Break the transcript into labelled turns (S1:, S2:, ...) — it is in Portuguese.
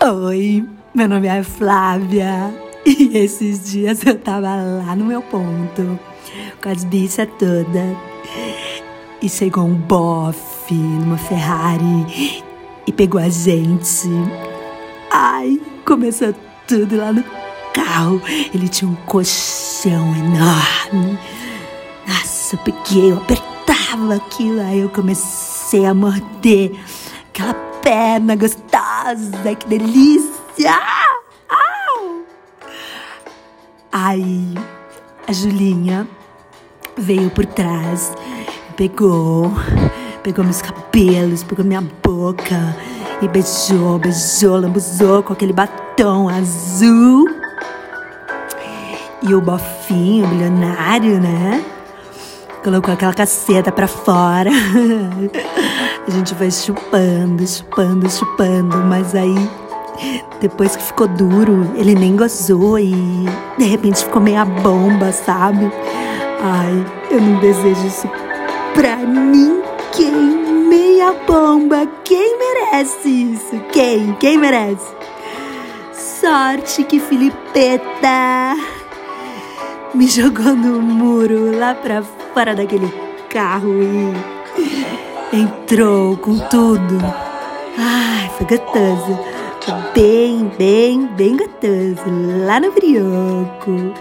S1: Oi, meu nome é Flávia e esses dias eu tava lá no meu ponto com as bichas todas e chegou um bofe numa Ferrari e pegou a gente. Ai, começou tudo lá no carro. Ele tinha um colchão enorme. Nossa, eu peguei, eu apertava aquilo, aí eu comecei a morder aquela perna gostosa, que delícia! Au! Aí a Julinha veio por trás, pegou, pegou meus cabelos, pegou minha boca e beijou, beijou, lambuzou com aquele batom azul. E o bofinho, o bilionário, né? Colocou aquela caceta pra fora. A gente foi chupando, chupando, chupando, mas aí depois que ficou duro, ele nem gozou e de repente ficou meia bomba, sabe? Ai, eu não desejo isso pra ninguém. Meia bomba. Quem merece isso? Quem? Quem merece? Sorte que Filipeta me jogou no muro lá pra fora daquele carro e entrou com tudo. Ai, foi gostoso. Bem, bem, bem gostoso. Lá no brioco.